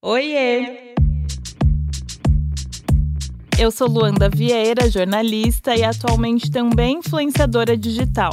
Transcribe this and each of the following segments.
Oiê! Eu sou Luanda Vieira, jornalista e atualmente também influenciadora digital.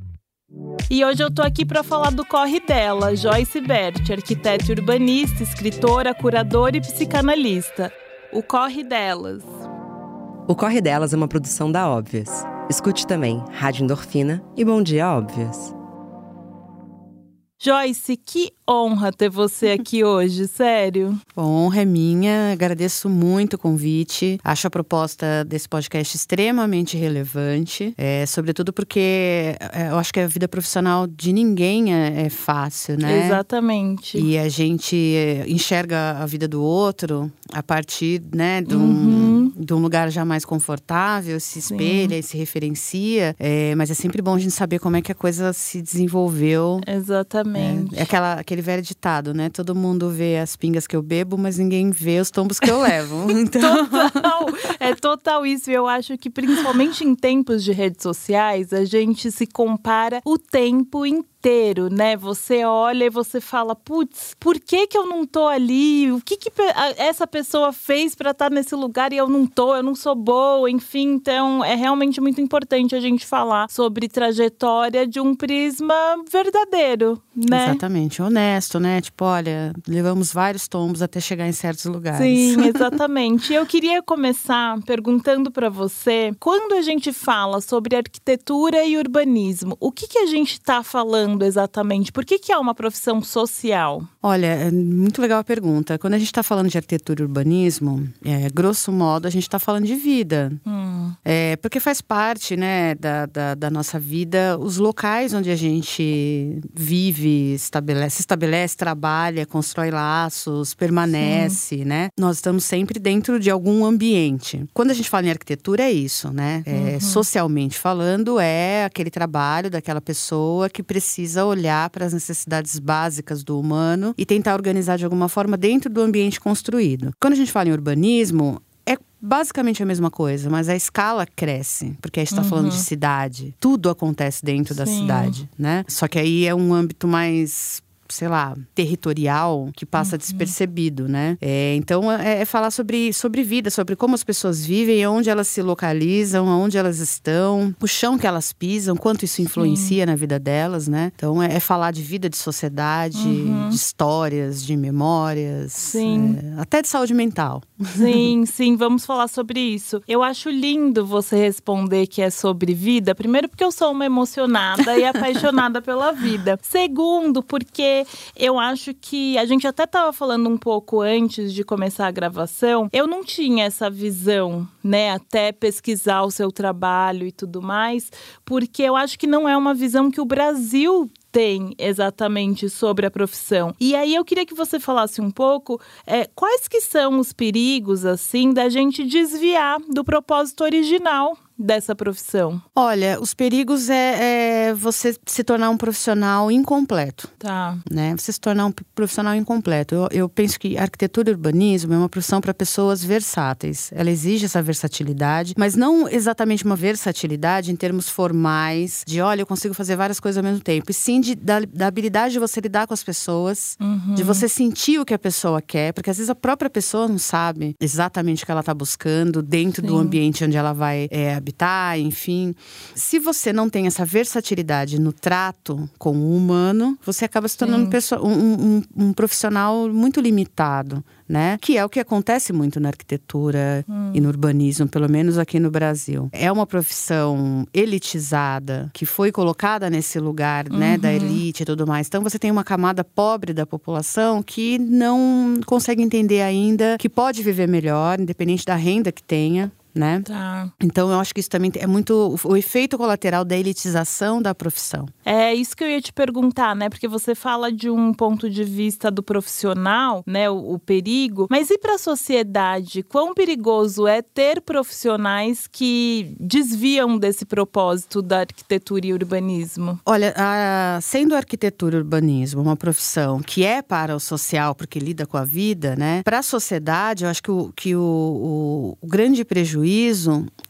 E hoje eu tô aqui para falar do corre dela, Joyce Bert, arquiteta urbanista, escritora, curadora e psicanalista. O corre delas. O Corre Delas é uma produção da Óbvias. Escute também Rádio Endorfina e Bom Dia Óbvias. Joyce, que honra ter você aqui hoje, sério. Honra é minha, agradeço muito o convite. Acho a proposta desse podcast extremamente relevante, é, sobretudo porque é, eu acho que a vida profissional de ninguém é, é fácil, né? Exatamente. E a gente enxerga a vida do outro a partir né, de, um, Uhum. de um lugar já mais confortável, se espelha e se referencia. É, mas é sempre bom a gente saber como é que a coisa se desenvolveu Exatamente. é aquela, aquele velho ditado, né? Todo mundo vê as pingas que eu bebo, mas ninguém vê os tombos que eu levo. Então, Total, é total isso. E eu acho que, principalmente em tempos de redes sociais, a gente se compara o tempo inteiro, né? Você olha e você fala, putz, por que que eu não tô ali? O que que essa pessoa fez pra estar nesse lugar e eu não tô? Eu não sou boa, enfim. Então, é realmente muito importante a gente falar sobre trajetória de um prisma verdadeiro, né? Exatamente, honesto, né? Tipo, olha, levamos vários tombos até chegar em certos lugares. Sim, exatamente. Eu queria começar perguntando para você, quando a gente fala sobre arquitetura e urbanismo, o que, que a gente está falando exatamente? Por que, que é uma profissão social? Olha, é muito legal a pergunta. Quando a gente está falando de arquitetura e urbanismo, é, grosso modo, a gente está falando de vida. Hum, É, porque faz parte, né, da, da, da nossa vida, os locais onde a gente vive, estabelece, se estabelece, trabalha, constrói laços, permanece, né? Nós estamos sempre dentro de algum ambiente. Quando a gente fala em arquitetura, é isso, né? É, Socialmente falando, é aquele trabalho daquela pessoa que precisa olhar para as necessidades básicas do humano e tentar organizar de alguma forma dentro do ambiente construído. Quando a gente fala em urbanismo, é basicamente a mesma coisa, mas a escala cresce, porque a gente está falando de cidade. Tudo acontece dentro da Sim. cidade, né? Só que aí é um âmbito mais sei lá, territorial que passa despercebido, né? É, então é, é falar sobre, sobre vida, sobre como as pessoas vivem, onde elas se localizam, onde elas estão, o chão que elas pisam, quanto isso influencia na vida delas, né? Então é, é falar de vida, de sociedade, de histórias, de memórias, Sim. é, até de saúde mental. Sim, sim, vamos falar sobre isso. Eu acho lindo você responder que é sobre vida. Primeiro, porque eu sou uma emocionada e apaixonada pela vida. Segundo, porque eu acho que a gente até estava falando um pouco antes de começar a gravação. Eu não tinha essa visão, né, até pesquisar o seu trabalho e tudo mais, porque eu acho que não é uma visão que o Brasil tem exatamente sobre a profissão. E aí eu queria que você falasse um pouco é, quais que são os perigos, assim, da gente desviar do propósito original dessa profissão. Olha, os perigos é, é você se tornar um profissional incompleto. Tá. né? Você se tornar um profissional incompleto. Eu, eu penso que arquitetura e urbanismo é uma profissão para pessoas versáteis. Ela exige essa versatilidade, mas não exatamente uma versatilidade em termos formais, de olha, eu consigo fazer várias coisas ao mesmo tempo. E sim de, da, da habilidade de você lidar com as pessoas, de você sentir o que a pessoa quer, porque às vezes a própria pessoa não sabe exatamente o que ela está buscando dentro do Sim. ambiente onde ela vai é, habitar, enfim. Se você não tem essa versatilidade no trato com o humano, você acaba se tornando pessoa- um, um- um profissional muito limitado. Né? Que é o que acontece muito na arquitetura e no urbanismo, pelo menos aqui no Brasil. É uma profissão elitizada que foi colocada nesse lugar, né, da elite e tudo mais. Então você tem uma camada pobre da população que não consegue entender ainda que pode viver melhor, independente da renda que tenha né? Tá. Então eu acho que isso também é muito o efeito colateral da elitização da profissão. É isso que eu ia te perguntar, né? Porque você fala de um ponto de vista do profissional, né? O, o perigo, mas e para a sociedade? Quão perigoso é ter profissionais que desviam desse propósito da arquitetura e urbanismo? Olha, a, sendo arquitetura e urbanismo uma profissão que é para o social, porque lida com a vida, né? Para a sociedade, eu acho que o, que o, o, o grande prejuízo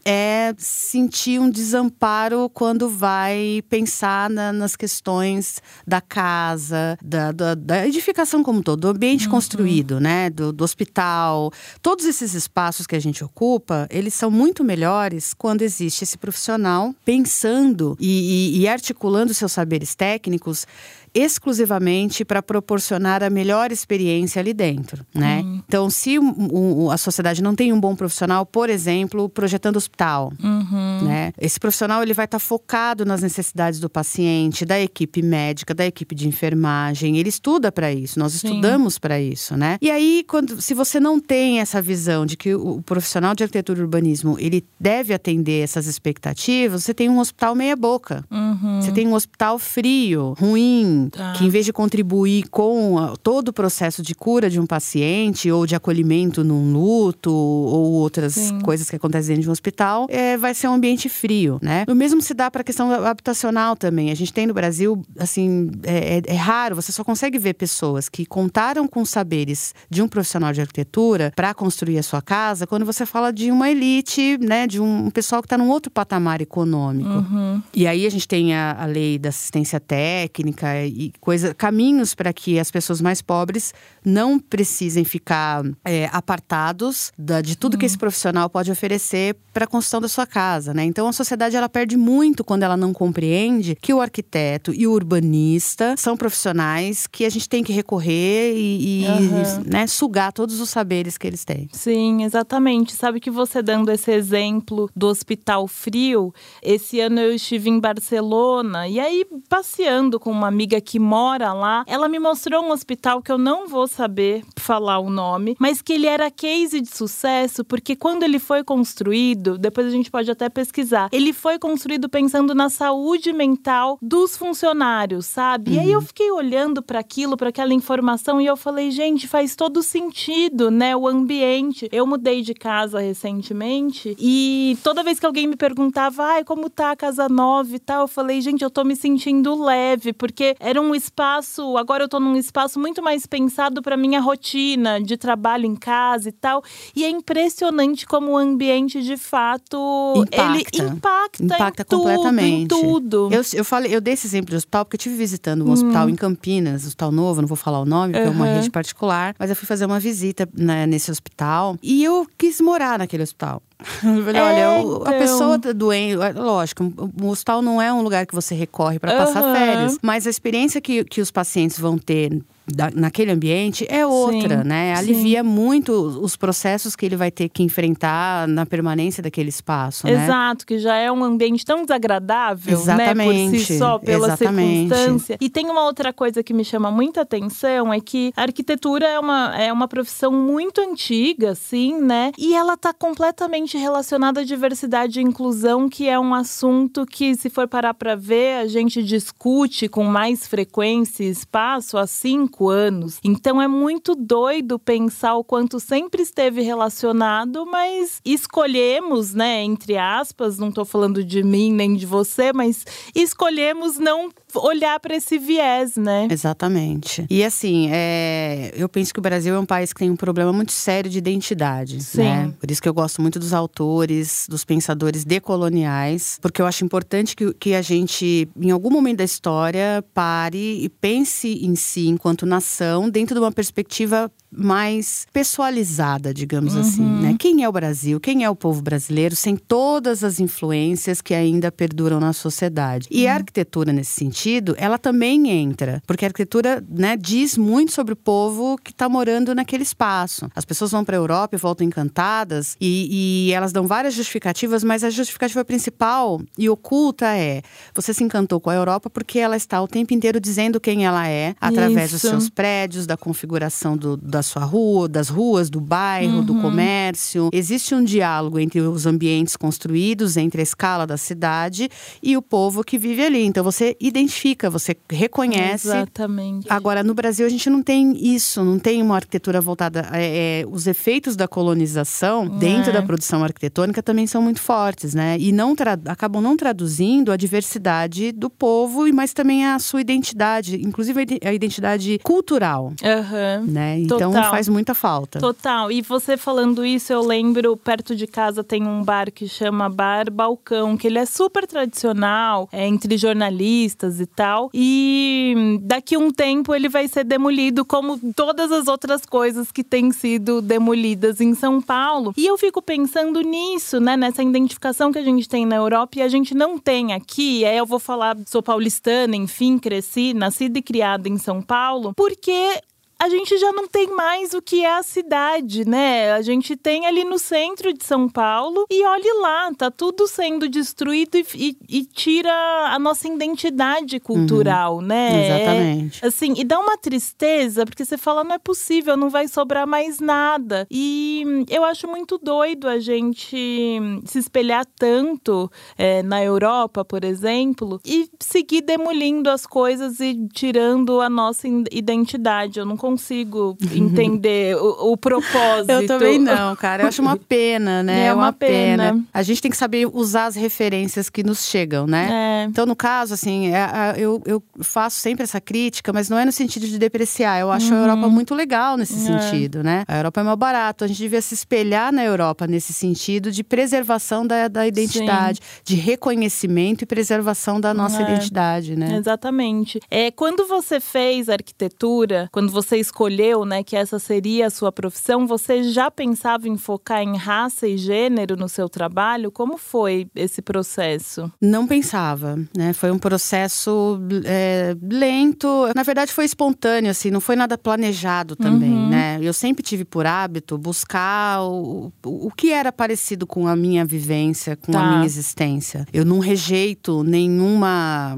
é sentir um desamparo quando vai pensar na, nas questões da casa, da, da, da, edificação como todo, do ambiente uhum. construído, né? Do, do, hospital. Todos esses espaços que a gente ocupa, eles são muito melhores quando existe esse profissional pensando e, e, e articulando seus saberes técnicos exclusivamente para proporcionar a melhor experiência ali dentro, né? Uhum. Então, se um, um, a sociedade não tem um bom profissional, por exemplo, projetando hospital, uhum. né? Esse profissional ele vai estar tá focado nas necessidades do paciente, da equipe médica, da equipe de enfermagem. Ele estuda para isso, nós Sim. estudamos para isso, né? E aí, quando, se você não tem essa visão de que o, o profissional de arquitetura e urbanismo ele deve atender essas expectativas, você tem um hospital meia boca, uhum. você tem um hospital frio, ruim tá. que em vez de contribuir com a, todo o processo de cura de um paciente ou de acolhimento num luto ou outras Sim. coisas que acontecem dentro de um hospital, é, vai ser um ambiente frio, né? O mesmo se dá para a questão habitacional também. A gente tem no Brasil, assim, é, é, é raro, você só consegue ver pessoas que contaram com os saberes de um profissional de arquitetura para construir a sua casa quando você fala de uma elite, né, de um pessoal que está num outro patamar econômico. Uhum. E aí a gente tem a, a lei da assistência técnica e coisa, caminhos para que as pessoas mais pobres não precisem ficar é, apartados da, de tudo uhum. que esse profissional pode oferecer para a construção da sua casa, né? Então a sociedade ela perde muito quando ela não compreende que o arquiteto e o urbanista são profissionais que a gente tem que recorrer e, e uhum. né, sugar todos os saberes que eles têm. Sim, exatamente. Sabe que você dando esse exemplo do Hospital Frio, esse ano eu estive em Barcelona e aí passeando com uma amiga que mora lá, ela me mostrou um hospital que eu não vou saber falar o nome, mas que ele era case de sucesso porque quando ele foi construído, depois a gente pode até pesquisar, ele foi construído pensando na saúde mental dos funcionários, sabe? Uhum. E aí eu uhum. fiquei olhando para aquilo, para aquela informação e eu falei, gente, faz todo sentido, né? O ambiente. Eu mudei de casa recentemente e toda vez que alguém me perguntava, ai, como tá a casa nova e tal, eu falei, gente, eu tô me sentindo leve, porque era um espaço, agora eu tô num espaço muito mais pensado para minha rotina de trabalho em casa e tal. E é impressionante como o ambiente de fato impacta. ele impacta, impacta completamente. Tudo, em tudo. Eu, eu falei, eu dei esse exemplo de hospital porque eu estive visitando um hum. hospital em Campinas, hospital novo, não vou falar o nome, porque uhum. é uma rede particular, mas eu fui fazer uma visita né, nesse hospital e eu quis morar naquele hospital. Eu falei, olha, é, então... a pessoa tá doente, é, lógico, o hospital não é um lugar que você recorre para uhum. passar férias, mas a experiência que, que os pacientes vão ter da, naquele ambiente é outra, sim, né? Alivia sim. muito os processos que ele vai ter que enfrentar na permanência daquele espaço, né? Exato, que já é um ambiente tão desagradável, Exatamente. né? Por si só, pela Exatamente. circunstância. E tem uma outra coisa que me chama muita atenção, é que a arquitetura é uma, é uma profissão muito antiga, sim, né? E ela está completamente relacionada à diversidade e inclusão, que é um assunto que, se for parar para ver, a gente discute com mais frequência e espaço, assim cinco anos. Então é muito doido pensar o quanto sempre esteve relacionado, mas escolhemos, né, entre aspas, não estou falando de mim nem de você, mas escolhemos não olhar para esse viés, né? Exatamente. E assim, é, eu penso que o Brasil é um país que tem um problema muito sério de identidade, Sim. né? Por isso que eu gosto muito dos autores, dos pensadores decoloniais, porque eu acho importante que, que a gente, em algum momento da história, pare e pense em si enquanto enquanto nação dentro de uma perspectiva mais pessoalizada, digamos assim, uhum. assim, né? Quem é o Brasil? Quem é o povo brasileiro sem todas as influências que ainda perduram na sociedade? E uhum. a arquitetura nesse sentido, ela também entra, porque a arquitetura, né, diz muito sobre o povo que está morando naquele espaço. As pessoas vão para a Europa e voltam encantadas e, e elas dão várias justificativas, mas a justificativa principal e oculta é: você se encantou com a Europa porque ela está o tempo inteiro dizendo quem ela é através Isso. dos seus prédios, da configuração do, da da sua rua, das ruas, do bairro, uhum. do comércio. Existe um diálogo entre os ambientes construídos, entre a escala da cidade e o povo que vive ali. Então você identifica, você reconhece. Exatamente. Agora, no Brasil, a gente não tem isso, não tem uma arquitetura voltada. É, é, os efeitos da colonização dentro é. da produção arquitetônica também são muito fortes, né? E não acabam não traduzindo a diversidade do povo, mas também a sua identidade, inclusive a identidade cultural. Uhum. Né? Então faz muita falta. Total. E você falando isso, eu lembro, perto de casa tem um bar que chama Bar Balcão, que ele é super tradicional, é entre jornalistas e tal. E daqui um tempo ele vai ser demolido, como todas as outras coisas que têm sido demolidas em São Paulo. E eu fico pensando nisso, né? Nessa identificação que a gente tem na Europa e a gente não tem aqui. Aí eu vou falar, sou paulistana, enfim, cresci, nascida e criada em São Paulo, porque a gente já não tem mais o que é a cidade, né? A gente tem ali no centro de São Paulo e olhe lá, tá tudo sendo destruído e, e, e tira a nossa identidade cultural, uhum. né? Exatamente. É, assim, e dá uma tristeza, porque você fala, não é possível, não vai sobrar mais nada. E eu acho muito doido a gente se espelhar tanto é, na Europa, por exemplo, e seguir demolindo as coisas e tirando a nossa identidade. Eu não consigo entender o, o, propósito. Eu também não, cara. Eu acho uma pena, né? É uma, uma pena. pena. A gente tem que saber usar as referências que nos chegam, né? É. Então, no caso, assim, é, eu, eu faço sempre essa crítica, mas não é no sentido de depreciar. Eu acho uhum. a Europa muito legal nesse é. sentido, né? A Europa é mais barato. A gente devia se espelhar na Europa nesse sentido de preservação da, da identidade, Sim. de reconhecimento e preservação da nossa é. identidade, né? Exatamente. É, quando você fez arquitetura, quando você escolheu, né, que essa seria a sua profissão, você já pensava em focar em raça e gênero no seu trabalho? Como foi esse processo? Não pensava, né? Foi um processo é, lento. Na verdade, foi espontâneo, assim, não foi nada planejado também, uhum. né? Eu sempre tive por hábito buscar o, o que era parecido com a minha vivência, com tá. a minha existência. Eu não rejeito nenhuma,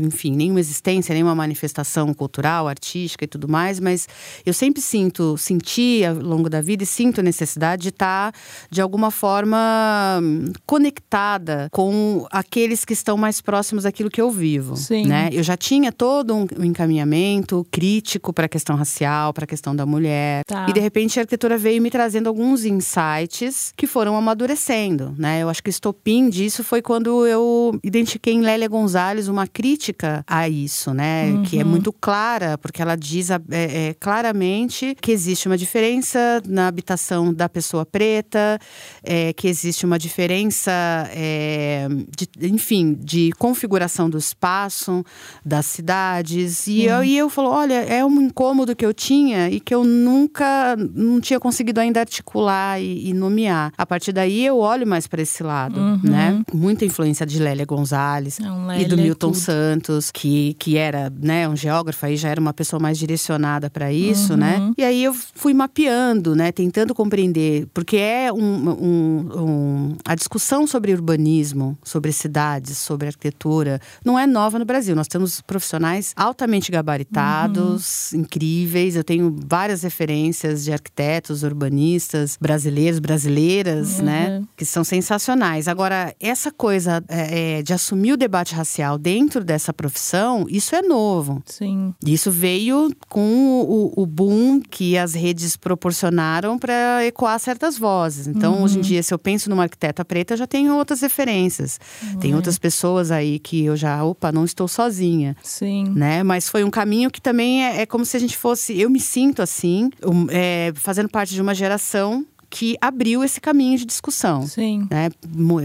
enfim, nenhuma existência, nenhuma manifestação cultural, artística e tudo mais, mas mas eu sempre sinto, senti ao longo da vida e sinto a necessidade de estar, de alguma forma, conectada com aqueles que estão mais próximos daquilo que eu vivo. Sim. Né? Eu já tinha todo um encaminhamento crítico para a questão racial, para a questão da mulher. Tá. E de repente a arquitetura veio me trazendo alguns insights que foram amadurecendo. Né? Eu acho que o estopim disso foi quando eu identifiquei em Lélia Gonzalez uma crítica a isso, né? Uhum. Que é muito clara, porque ela diz é, é, claramente que existe uma diferença na habitação da pessoa preta, é, que existe uma diferença, é, de, enfim, de configuração do espaço, das cidades. E eu, e eu falo, olha, é um incômodo que eu tinha e que eu nunca, não tinha conseguido ainda articular e, e nomear. A partir daí eu olho mais para esse lado, uhum. né? Muita influência de Lélia Gonzalez Não, Lélia e do Milton é Santos, que, que era né, um geógrafo, aí já era uma pessoa mais direcionada para isso, né? uhum. né? E aí eu fui mapeando, né? Tentando compreender, porque é um, um, um, a discussão sobre urbanismo, sobre cidades, sobre arquitetura, não é nova no Brasil. Nós temos profissionais altamente gabaritados, uhum. incríveis. Eu tenho várias referências de arquitetos, urbanistas, brasileiros, brasileiras, né? uhum. Que são sensacionais. Agora, essa coisa é, é, de assumir o debate racial dentro dessa profissão, isso é novo. Sim. Isso veio com o, o boom que as redes proporcionaram para ecoar certas vozes. Então, uhum. hoje em dia, se eu penso numa arquiteta preta, eu já tenho outras referências. Uhum. Tem outras pessoas aí que eu já, opa, não estou sozinha. Sim. Né? Mas foi um caminho que também é, é como se a gente fosse. Eu me sinto assim, é, fazendo parte de uma geração que abriu esse caminho de discussão. Sim. Né?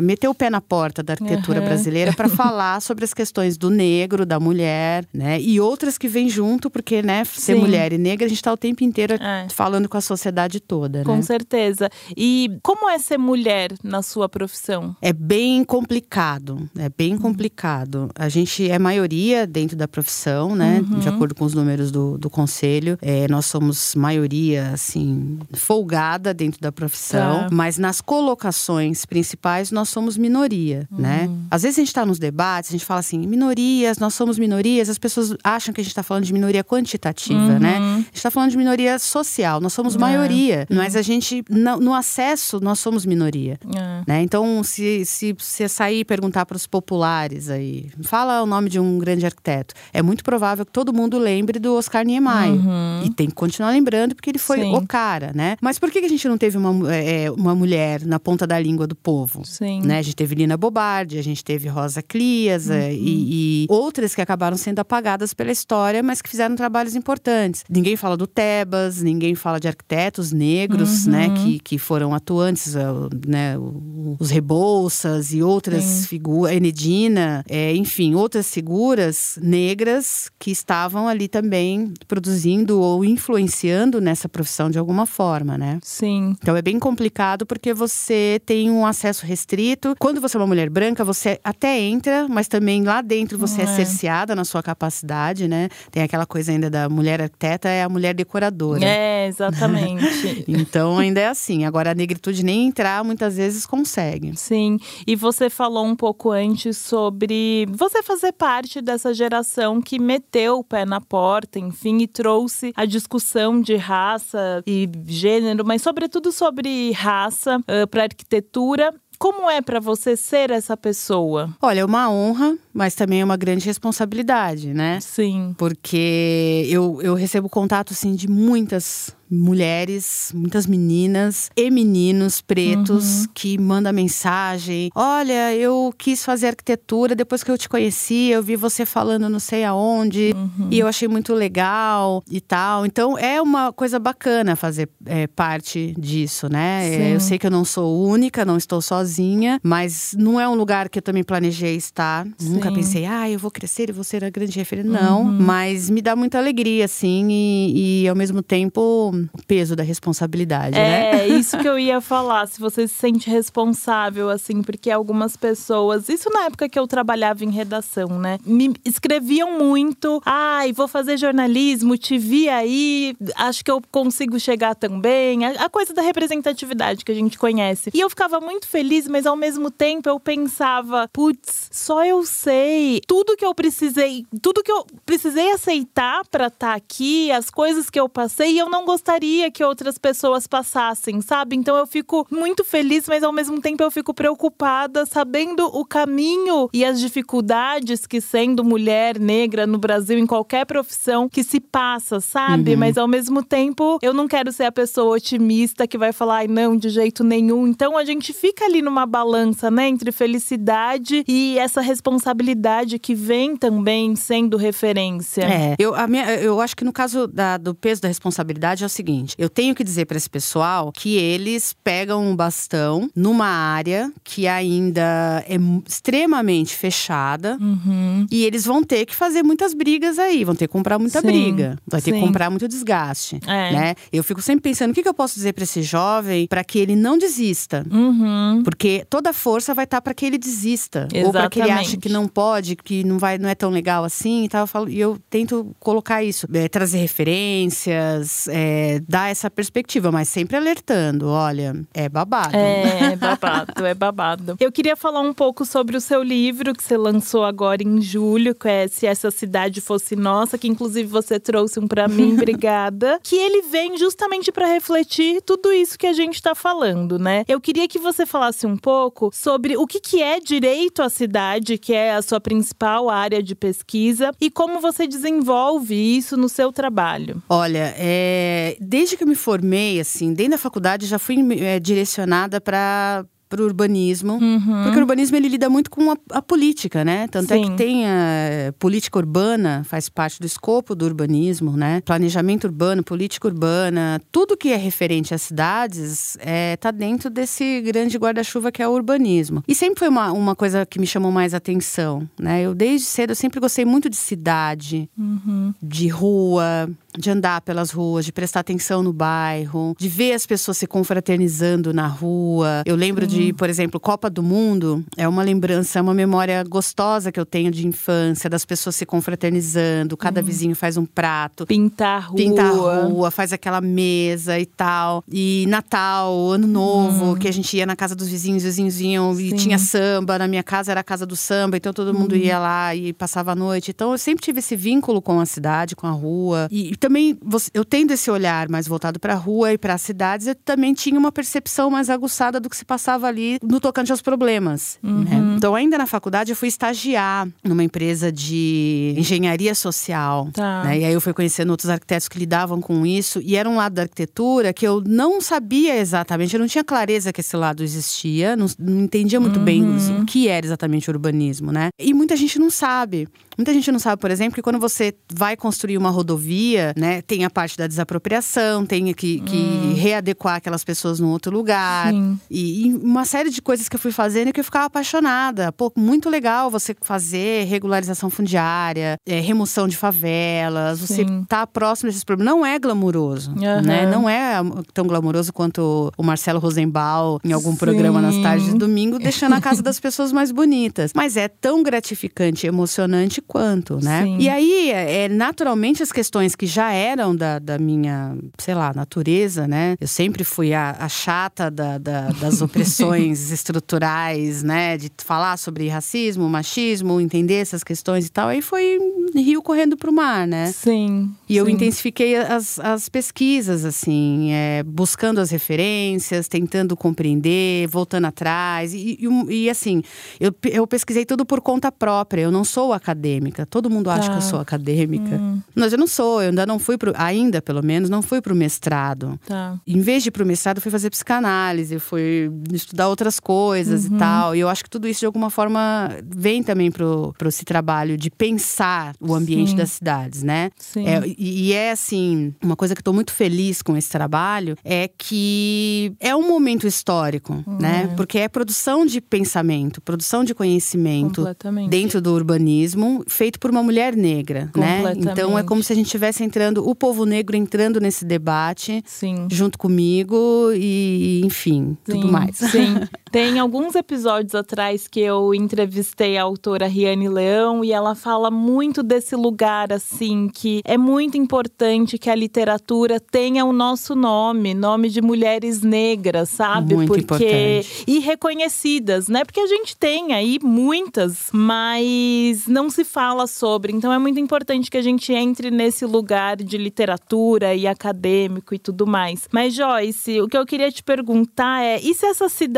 Meteu o pé na porta da arquitetura uhum. brasileira para falar sobre as questões do negro, da mulher, né? E outras que vêm junto, porque, né, ser Sim. mulher e negra, a gente está o tempo inteiro é. falando com a sociedade toda. Com né? certeza. E como é ser mulher na sua profissão? É bem complicado. É bem complicado. A gente é maioria dentro da profissão, né? Uhum. De acordo com os números do, do conselho. É, nós somos maioria, assim, folgada dentro da profissão profissão, Tá. mas nas colocações principais nós somos minoria, né? Uhum. Às vezes a gente tá nos debates, a gente fala assim, minorias, nós somos minorias, as pessoas acham que a gente tá falando de minoria quantitativa, né? Uhum. A gente tá falando de minoria social, nós somos É. maioria, mas a gente, no, acesso, nós somos minoria. É. Né? Então, se, se você sair e perguntar para os populares aí, fala o nome de um grande arquiteto, é muito provável que todo mundo lembre do Oscar Niemeyer. E tem que continuar lembrando, porque ele foi Uhum. Sim. o cara, né? Mas por que que a gente não teve uma, é, uma mulher na ponta da língua do povo? Sim. Né? A gente teve Lina Bobardi, a gente teve Rosa Clias Uhum. é, e, e outras que acabaram sendo apagadas pela história, mas que fizeram trabalhos importantes. Ninguém fala do Tebas, ninguém fala de arquitetos negros, Uhum. né? Que, que foram atuantes, é, né? Os Rebouças e outras figuras, Enedina, é, enfim, outras figuras negras que estavam ali também produzindo ou influenciando nessa profissão de alguma forma, né? Sim. Então é bem complicado porque você tem um acesso restrito. Quando você é uma mulher branca, você até entra, mas também lá dentro você é, É. cerceada na sua capacidade, né? Tem aquela coisa ainda da mulher arquiteta é a mulher decoradora. É, exatamente. Então ainda é assim. Agora a negritude nem entrar muitas vezes consegue. Sim, e você falou um pouco antes sobre você fazer parte dessa geração que meteu o pé na porta, enfim, e trouxe a discussão de raça e gênero, mas sobretudo sobre raça para arquitetura. Como é para você ser essa pessoa? Olha, é uma honra, mas também é uma grande responsabilidade, né? Sim. Porque eu, eu recebo contato assim de muitas mulheres, muitas meninas e meninos pretos que mandam mensagem: Olha, eu quis fazer arquitetura depois que eu te conheci, eu vi você falando não sei aonde, e eu achei muito legal e tal. Então é uma coisa bacana fazer é, parte disso, né? É, Sim. eu sei que eu não sou única, não estou sozinha, mas não é um lugar que eu também planejei estar. Nunca Sim. pensei, ah, eu vou crescer e vou ser a grande referência. Não, mas me dá muita alegria, assim, e, e ao mesmo tempo o peso da responsabilidade, né? É, isso que eu ia falar. Se você se sente responsável, assim, porque algumas pessoas. Isso na época que eu trabalhava em redação, né? Me escreviam muito. Ai, vou fazer jornalismo, te vi aí, acho que eu consigo chegar também. A, a coisa da representatividade que a gente conhece. E eu ficava muito feliz, mas ao mesmo tempo eu pensava, putz, só eu sei tudo que eu precisei, tudo que eu precisei aceitar pra estar aqui, as coisas que eu passei, e eu não gostaria que outras pessoas passassem, sabe? Então eu fico muito feliz, mas ao mesmo tempo eu fico preocupada, sabendo o caminho e as dificuldades que sendo mulher negra no Brasil, em qualquer profissão, que se passa, sabe? Mas ao mesmo tempo, eu não quero ser a pessoa otimista que vai falar, ai, não, de jeito nenhum. Então a gente fica ali numa balança, né, entre felicidade e essa responsabilidade que vem também sendo referência. É, eu, a minha, eu acho que no caso da- do peso da responsabilidade é o seguinte: eu tenho que dizer para esse pessoal que eles pegam um bastão numa área que ainda é extremamente fechada Uhum. e eles vão ter que fazer muitas brigas aí, vão ter que comprar muita Sim, briga, vai ter que sim. comprar muito desgaste, É. né? Eu fico sempre pensando o que, que eu posso dizer para esse jovem para que ele não desista. Uhum. Porque toda a força vai estar para que ele desista. Ou para que ele ache Exatamente. que não pode, que não, vai, não é tão legal assim e tal. Eu falo- E eu tento colocar isso, é, trazer referências, é, dar essa perspectiva, mas sempre alertando: olha, é babado. É, é babado, é babado. Eu queria falar um pouco sobre o seu livro que você lançou agora em julho, que é Se Essa Cidade Fosse Nossa, que inclusive você trouxe um pra mim, obrigada. Que ele vem justamente pra refletir tudo isso que a gente tá falando, né? Eu queria que você falasse um pouco sobre o que, que é direito à cidade, que é a sua principal área de pesquisa, e como você desenvolve isso no seu trabalho. Olha, é, desde que eu me formei, assim, dentro da faculdade, já fui é, direcionada para para o urbanismo, porque o urbanismo ele lida muito com a, a política, né? Tanto é Sim. que tem a política urbana, faz parte do escopo do urbanismo, né? Planejamento urbano, política urbana, tudo que é referente às cidades é, tá dentro desse grande guarda-chuva que é o urbanismo. E sempre foi uma, uma coisa que me chamou mais atenção, né? Eu desde cedo eu sempre gostei muito de cidade, de rua, de andar pelas ruas, de prestar atenção no bairro, de ver as pessoas se confraternizando na rua. Eu lembro de de, por exemplo, Copa do Mundo é uma lembrança, é uma memória gostosa que eu tenho de infância, das pessoas se confraternizando, cada vizinho faz um prato. Pintar a rua. A rua, faz aquela mesa e tal. E Natal, Ano Novo, que a gente ia na casa dos vizinhos, os vizinhos iam e Sim. tinha samba. Na minha casa era a casa do samba, então todo mundo ia lá e passava a noite. Então eu sempre tive esse vínculo com a cidade, com a rua. E, e também eu tendo esse olhar mais voltado para a rua e para as cidades, eu também tinha uma percepção mais aguçada do que se passava ali no tocante aos problemas. né? Então, ainda na faculdade, eu fui estagiar numa empresa de engenharia social. Tá. né? E aí eu fui conhecendo outros arquitetos que lidavam com isso. E era um lado da arquitetura que eu não sabia exatamente, eu não tinha clareza que esse lado existia, não, não entendia muito bem o que era exatamente urbanismo, né? E muita gente não sabe. Muita gente não sabe, por exemplo, que quando você vai construir uma rodovia, né, tem a parte da desapropriação, tem que, que readequar aquelas pessoas num outro lugar. Sim. E, e uma série de coisas que eu fui fazendo e que eu ficava apaixonada. Pô, muito legal você fazer regularização fundiária, é, remoção de favelas, você Sim. tá próximo desses problemas. Não é glamuroso, Aham. né? Não é tão glamuroso quanto o Marcelo Rosenbaum em algum programa nas Sim. tardes de domingo, deixando a casa das pessoas mais bonitas. Mas é tão gratificante e emocionante quanto, né? Sim. E aí, é, naturalmente, as questões que já eram da, da minha, sei lá, natureza, né? Eu sempre fui a, a chata da- da- das opressões estruturais, né? De falar sobre racismo, machismo, entender essas questões e tal. Aí foi rio correndo pro mar, né? Sim. E eu sim. intensifiquei as, as pesquisas, assim, é, buscando as referências, tentando compreender, voltando atrás. E, e e, assim, eu, eu pesquisei tudo por conta própria. Eu não sou acadêmica. Todo mundo acha Tá. que eu sou acadêmica. Mas eu não sou, eu ainda não fui pro. Ainda, pelo menos, não fui pro mestrado. Tá. Em vez de ir pro mestrado, eu fui fazer psicanálise, fui estudar outras coisas e tal. E eu acho que tudo isso, de alguma forma, vem também pro, pro esse trabalho de pensar o ambiente Sim. das cidades, né? Sim. É, e, e é assim, uma coisa que eu tô muito feliz com esse trabalho é que é um momento histórico, né? Porque é produção de pensamento, produção de conhecimento dentro do urbanismo, feito por uma mulher negra, né? Então é como se a gente estivesse entrando, o povo negro entrando nesse debate Sim. junto comigo e, enfim, tudo Sim, mais. Sim. Tem alguns episódios atrás que eu entrevistei a autora Riane Leão e ela fala muito desse lugar, assim, que é muito importante que a literatura tenha o nosso nome, nome de mulheres negras, sabe? Muito Porque. importante. E reconhecidas, né? Porque a gente tem aí muitas, mas não se fala sobre. Então é muito importante que a gente entre nesse lugar de literatura e acadêmico e tudo mais. Mas, Joyce, o que eu queria te perguntar é: e se essa cidade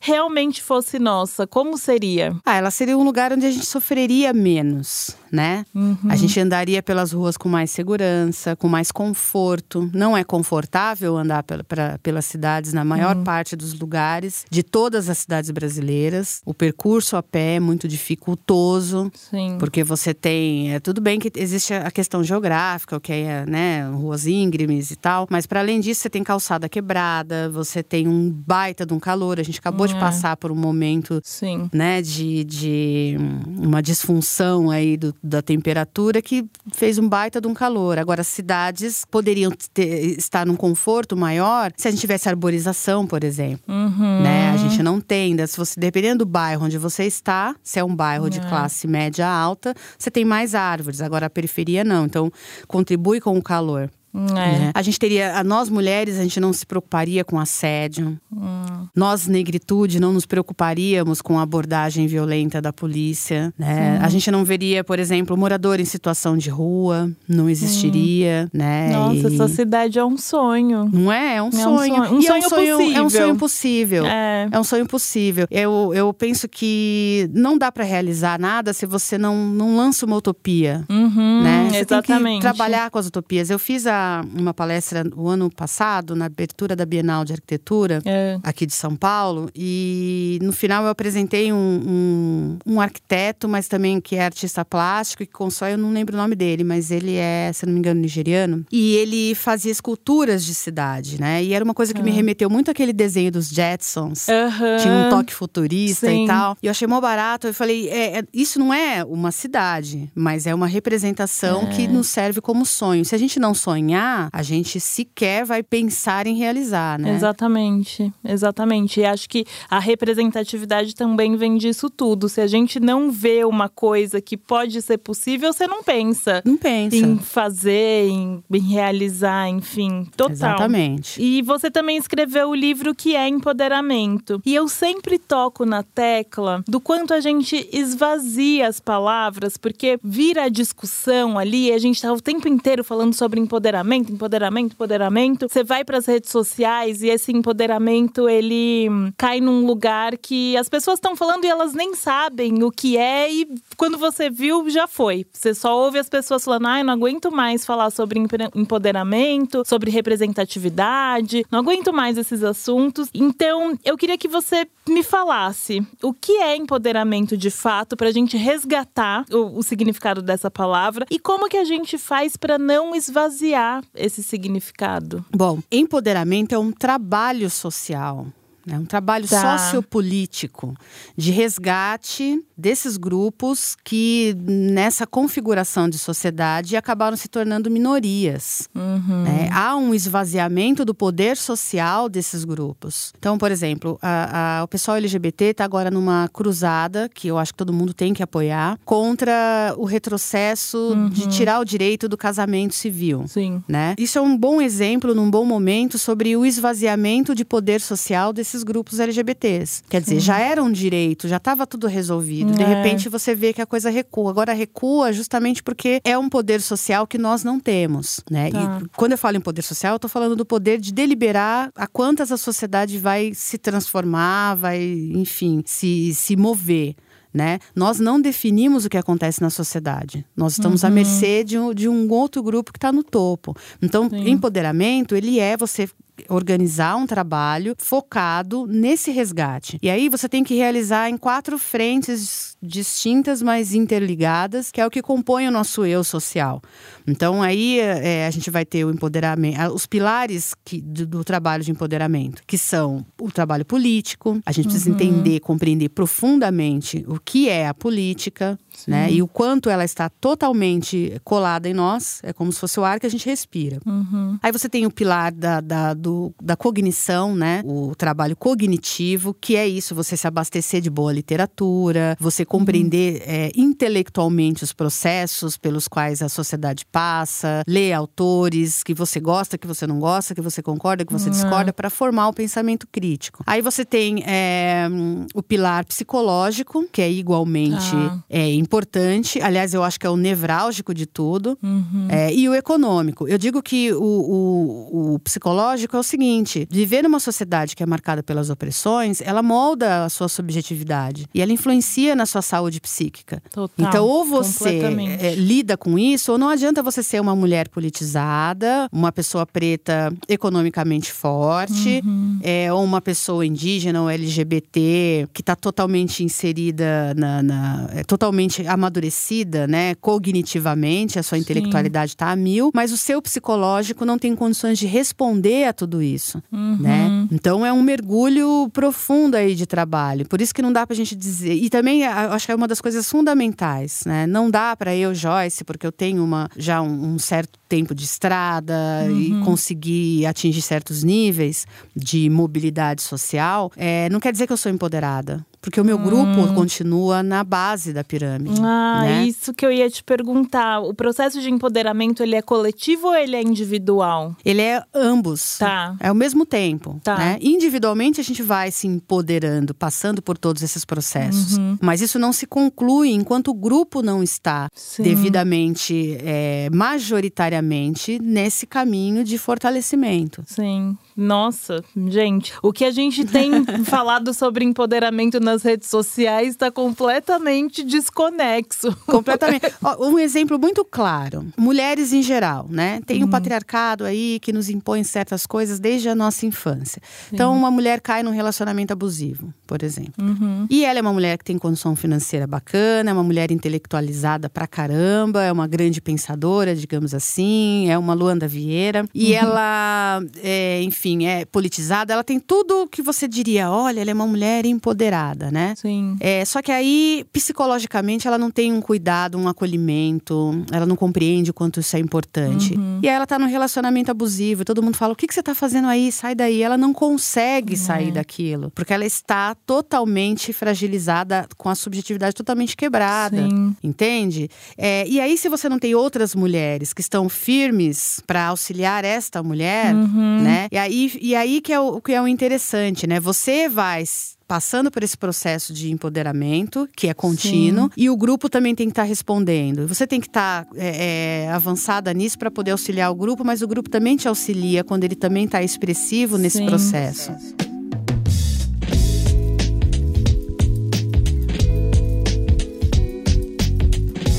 realmente fosse nossa? Como seria? Ah, ela seria um lugar onde a gente sofreria menos, né? Uhum. A gente andaria pelas ruas com mais segurança, com mais conforto. Não é confortável andar pela- pra- pelas cidades na maior Uhum. parte dos lugares, de todas as cidades brasileiras. O percurso a pé é muito dificultoso. Sim. Porque você tem. É, tudo bem que existe a questão geográfica, que é, né, ruas íngremes e tal. Mas para além disso, você tem calçada quebrada, você tem um baita de um calor. A gente acabou de É. passar por um momento Sim. né, de, de uma disfunção aí do- da temperatura que fez um baita de um calor. Agora, as cidades poderiam ter- estar num conforto maior se a gente tivesse arborização, por exemplo. Uhum. Né? A gente não tem. Se você, dependendo do bairro onde você está, se é um bairro de É. classe média alta, você tem mais árvores. Agora, a periferia não. Então, contribui com o calor. É. né? A gente teria, a nós mulheres, a gente não se preocuparia com assédio. Hum. Nós, negritude, não nos preocuparíamos com a abordagem violenta da polícia. Né? A gente não veria, por exemplo, morador em situação de rua, não existiria, né? Nossa, E- essa cidade é um sonho. Não é? É um um sonho. sonho- um E é um sonho sonho, é um possível. sonho possível. É. É um sonho possível. Eu, eu penso que não dá pra realizar nada se você não, não lança uma utopia. Uhum, né? Você tem exatamente. que trabalhar com as utopias. Eu fiz a- uma palestra o ano passado, na abertura da Bienal de Arquitetura, É. aqui de São Paulo, e no final eu apresentei um, um- um arquiteto, mas também que é artista plástico e que constrói, eu não lembro o nome dele, mas ele é, se não me engano, nigeriano. E ele fazia esculturas de cidade, né? E era uma coisa que me Ah. remeteu muito àquele desenho dos Jetsons. Aham. Tinha um toque futurista Sim. e tal. E eu achei mó barato. Eu falei, é, é- isso não é uma cidade, mas é uma representação que nos serve como sonho. Se a gente não sonhar, a gente sequer vai pensar em realizar, né? Exatamente, exatamente. E acho que a representatividade também vem disso tudo. Se a gente não vê uma coisa que pode ser possível, você não pensa Não pensa. em fazer, em, em realizar, enfim, total. Exatamente. E você também escreveu o livro que é empoderamento. E eu sempre toco na tecla do quanto a gente esvazia as palavras, porque vira a discussão ali, e a gente tá o tempo inteiro falando sobre empoderamento, empoderamento, empoderamento. Você vai para as redes sociais e esse empoderamento ele hum, cai num lugar que as pessoas estão falando e elas nem sabem o que é e quando você viu já foi. Você só ouve as pessoas falando: "Ai, não aguento mais falar sobre empoderamento, sobre representatividade, não aguento mais esses assuntos". Então, eu queria que você me falasse o que é empoderamento de fato pra gente resgatar o, o significado dessa palavra e como que a gente faz pra não esvaziar esse significado. Bom, empoderamento é um trabalho social. É um trabalho Tá. sociopolítico de resgate desses grupos que, nessa configuração de sociedade, acabaram se tornando minorias. né? Há um esvaziamento do poder social desses grupos. Então, por exemplo, a- a- o pessoal LGBT está agora numa cruzada, que eu acho que todo mundo tem que apoiar, contra o retrocesso de tirar o direito do casamento civil Sim. né? Isso é um bom exemplo, num bom momento, sobre o esvaziamento de poder social desses grupos LGBTs. Quer dizer, já era um direito, já estava tudo resolvido. De É. repente você vê que a coisa recua. Agora recua justamente porque é um poder social que nós não temos, né? Tá. E quando eu falo em poder social, eu tô falando do poder de deliberar a quantas a sociedade vai se transformar, vai, enfim, se, se mover. Né? Nós não definimos o que acontece na sociedade. Nós estamos à mercê de um, de um outro grupo que está no topo. Então, Sim. empoderamento, ele é você organizar um trabalho focado nesse resgate. E aí você tem que realizar em quatro frentes distintas, mas interligadas, que é o que compõe o nosso eu social. Então aí é, a gente vai ter o empoderamento, os pilares que, do, do trabalho de empoderamento, que são o trabalho político. A gente precisa entender, compreender profundamente o que é a política, né? E o quanto ela está totalmente colada em nós. É como se fosse o ar que a gente respira. Uhum. Aí você tem o pilar da, da, do- da cognição, né? O trabalho cognitivo, que é isso: você se abastecer de boa literatura, você compreender é, intelectualmente os processos pelos quais a sociedade passa, ler autores que você gosta, que você não gosta, que você concorda, que você discorda, para formar o pensamento crítico. Aí você tem é, o pilar psicológico, que é igualmente Tá. é, importante. Aliás, eu acho que é o nevrálgico de tudo. Uhum. É, e o econômico. Eu digo que o, o- o psicológico é o seguinte: viver numa sociedade que é marcada pelas opressões, ela molda a sua subjetividade e ela influencia na sua saúde psíquica. Total. Então, ou você é, lida com isso, ou não adianta você ser uma mulher politizada, uma pessoa preta economicamente forte, Uhum. é, ou uma pessoa indígena ou LGBT que está totalmente inserida na, na- é, totalmente amadurecida, né, cognitivamente, a sua intelectualidade está a mil, mas o seu psicológico não tem condições de responder a tudo isso, Uhum. né? Então é um mergulho profundo aí de trabalho. Por isso que não dá pra gente dizer. E também acho que é uma das coisas fundamentais, né? Não dá pra eu, Joyce, porque eu tenho uma, já um, um certo tempo de estrada e conseguir atingir certos níveis de mobilidade social, é, não quer dizer que eu sou empoderada. Porque o meu grupo continua na base da pirâmide. Ah, né? isso que eu ia te perguntar. O processo de empoderamento, ele é coletivo ou ele é individual? Ele é ambos. Tá. É ao mesmo tempo. Tá. né? Individualmente a gente vai se empoderando, passando por todos esses processos. Uhum. Mas isso não se conclui enquanto o grupo não está Sim. devidamente, é, majoritariamente, nesse caminho de fortalecimento. Sim. Nossa, gente, o que a gente tem falado sobre empoderamento nas redes sociais está completamente desconexo. Completamente. Ó, um exemplo muito claro: mulheres em geral, né? Tem o Uhum. um patriarcado aí que nos impõe certas coisas desde a nossa infância. Então, uma mulher cai num relacionamento abusivo, por exemplo. Uhum. E ela é uma mulher que tem condição financeira bacana, é uma mulher intelectualizada pra caramba, é uma grande pensadora, digamos assim, é uma Luanda Vieira. E ela, é, enfim, é politizada, ela tem tudo que você diria: olha, ela é uma mulher empoderada, né? Sim. É, só que aí, psicologicamente, ela não tem um cuidado, um acolhimento, ela não compreende o quanto isso é importante. E aí ela tá num relacionamento abusivo, todo mundo fala: o que, que você tá fazendo aí? Sai daí. Ela não consegue sair daquilo, porque ela está totalmente fragilizada, com a subjetividade totalmente quebrada. Sim. Entende? É, e aí, se você não tem outras mulheres que estão firmes para auxiliar esta mulher, né? E aí, e aí que, é o, que é o interessante, né? Você vai passando por esse processo de empoderamento, que é contínuo, e o grupo também tem que estar respondendo. Você tem que estar é, é, avançada nisso para poder auxiliar o grupo, mas o grupo também te auxilia quando ele também está expressivo nesse Sim. processo.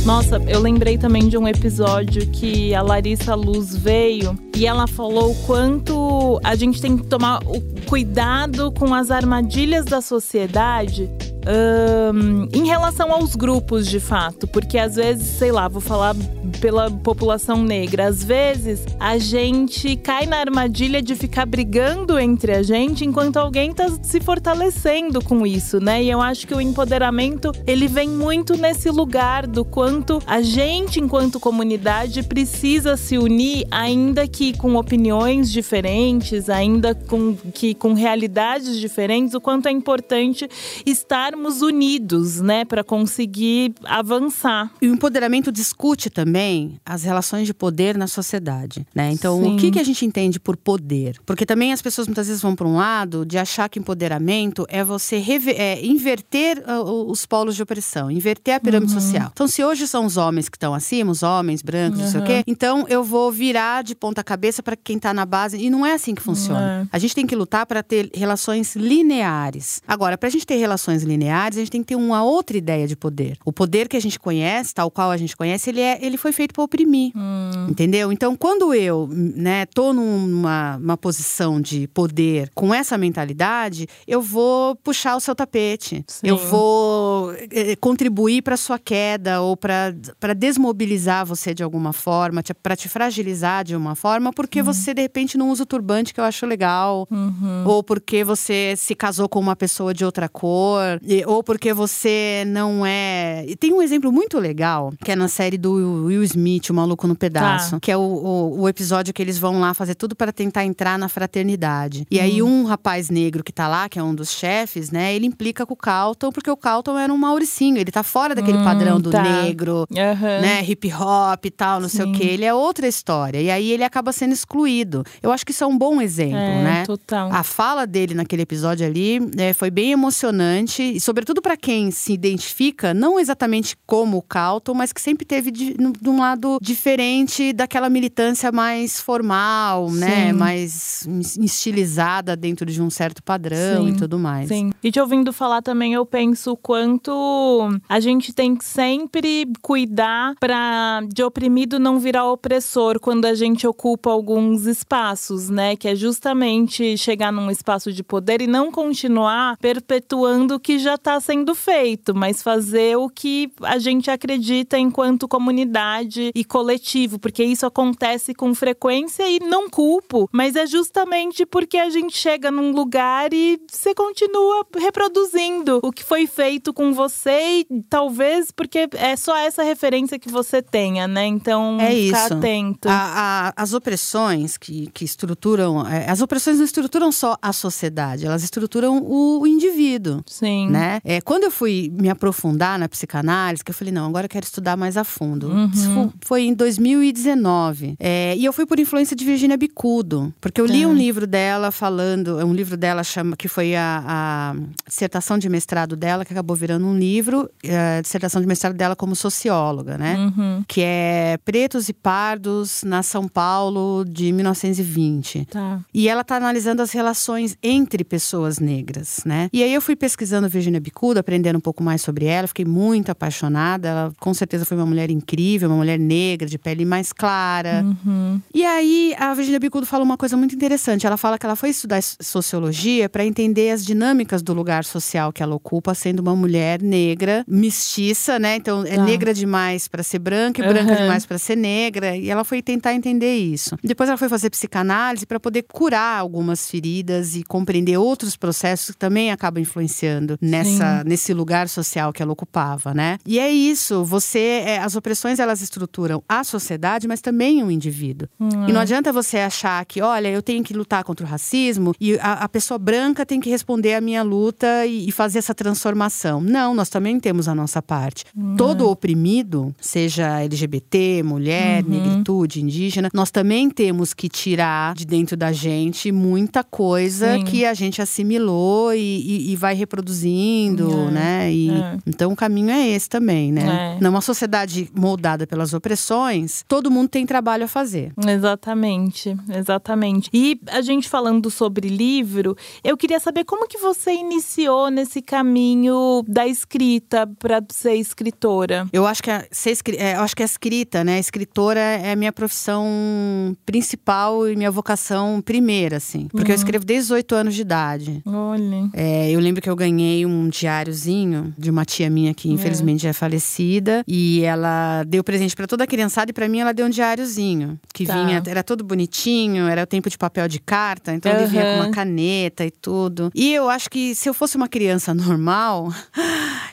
Nossa, eu lembrei também de um episódio que a Larissa Luz veio e ela falou o quanto a gente tem que tomar o cuidado com as armadilhas da sociedade. ahn, em relação aos grupos, de fato, porque às vezes, sei lá, vou falar pela população negra, às vezes a gente cai na armadilha de ficar brigando entre a gente enquanto alguém tá se fortalecendo com isso, né? E eu acho que o empoderamento ele vem muito nesse lugar do quanto a gente, enquanto comunidade, precisa se unir, ainda que com opiniões diferentes, ainda com, que, com realidades diferentes, o quanto é importante estarmos unidos, né, para conseguir avançar. E o empoderamento discute também as relações de poder na sociedade, né? Então, Sim. o que, que a gente entende por poder? Porque também as pessoas muitas vezes vão para um lado de achar que empoderamento é você é, inverter o- os polos de opressão, inverter a pirâmide Uhum. social. Então, se hoje são os homens que estão acima, os homens brancos, não sei o quê, então eu vou virar de ponta cabeça para quem tá na base. E não é assim que funciona. A gente tem que lutar para ter relações lineares. Agora, para a gente ter relações lineares, a gente tem que ter uma outra ideia de poder. O poder que a gente conhece, tal qual a gente conhece, ele, é, ele foi feito para oprimir. Entendeu? Então, quando eu, né, tô numa uma posição de poder com essa mentalidade, eu vou puxar o seu tapete. Sim. Eu vou eh, contribuir para sua queda ou para desmobilizar você de alguma forma, para te fragilizar de uma forma, porque você de repente não usa o turbante que eu acho legal, ou porque você se casou com uma pessoa de outra cor, e- ou porque você não é. E tem um exemplo muito legal que é na série do Will Smith, O Maluco no Pedaço, Tá. que é o, o, o episódio que eles vão lá fazer tudo para tentar entrar na fraternidade. E aí um rapaz negro que tá lá, que é um dos chefes, né, ele implica com o Calton, porque o Calton era um mauricinho, ele tá fora daquele Hum, padrão do tá. negro, Aham. né, hip hop e tal, não sei o Sim. quê. Ele é outra história. E aí ele acaba sendo excluído. Eu acho que isso é um bom exemplo, É, né? total. A fala dele naquele episódio ali é, foi bem emocionante, e sobretudo para quem se identifica, não exatamente como o Calton, mas que sempre teve de, no- um lado diferente daquela militância mais formal, né? Sim. Mais estilizada dentro de um certo padrão Sim, e tudo mais. Sim. E te ouvindo falar também, eu penso o quanto a gente tem que sempre cuidar para de oprimido não virar opressor quando a gente ocupa alguns espaços, né? Que é justamente chegar num espaço de poder e não continuar perpetuando o que já está sendo feito, mas fazer o que a gente acredita enquanto comunidade e coletivo, porque isso acontece com frequência e não culpo, mas é justamente porque a gente chega num lugar e você continua reproduzindo o que foi feito com você e talvez porque é só essa referência que você tenha, né? Então, É ficar isso. atento. A- a- as opressões que, que estruturam. é, as opressões não estruturam só a sociedade, elas estruturam o, o indivíduo. Sim. Né? É, quando eu fui me aprofundar na psicanálise, que eu falei, não, agora eu quero estudar mais a fundo. Uhum. Isso foi em 2019. É, e eu fui por influência de Virginia Bicudo, porque eu li um livro dela falando, um livro dela chama que foi a, a dissertação de mestrado dela, que acabou virando um livro, a dissertação de mestrado dela como socióloga, né? Uhum. Que é Pretos e Pardos na São Paulo de 1920. Tá. E ela está analisando as relações entre pessoas negras, né? E aí eu fui pesquisando Virginia Bicudo, aprendendo um pouco mais sobre ela, fiquei muito apaixonada. Ela com certeza foi uma mulher incrível, uma mulher negra, de pele mais clara. Uhum. E aí a Virginia Bicudo fala uma coisa muito interessante. Ela fala que ela foi estudar sociologia para entender as dinâmicas do lugar social que ela ocupa, sendo uma mulher negra, mestiça, né? Então é Tá. negra demais para ser branca e branca Aham. demais para ser negra. E ela foi tentar entender isso. Depois ela foi fazer psicanálise para poder curar algumas feridas e compreender outros processos que também acabam influenciando nessa nesse lugar social que ela ocupava, né? E é isso. Você, é, as opressões elas estruturam a sociedade, mas também o indivíduo. E não adianta você achar que, olha, eu tenho que lutar contra o racismo e a, a pessoa branca tem que responder à minha luta e, e fazer essa transformação. Não, nós também temos a nossa parte. Todo oprimido, seja LGBT, mulher, negritude, indígena, nós também temos que tirar de dentro da gente muita coisa Sim. que a gente assimilou e, e- e vai reproduzindo, É, né? E, é. Então o caminho é esse também, né? É. Numa sociedade moldada pelas opressões, todo mundo tem trabalho a fazer. Exatamente, exatamente. E a gente falando sobre livro, eu queria saber como que você iniciou nesse caminho da escrita para ser escritora. Eu acho que a, ser é, eu acho que a escrita, né? Escritora é a minha profissão principal e minha vocação primeira, assim. Porque eu escrevo desde os oito anos de idade. Olha. É, eu lembro que eu ganhei um diáriozinho de uma tia minha que infelizmente já é falecida e ela deu presente pra toda a criançada e pra mim ela deu um diáriozinho que Tá. vinha era todo bonitinho, era o tempo de papel de carta, então ele vinha com uma caneta e tudo. E eu acho que se eu fosse uma criança normal,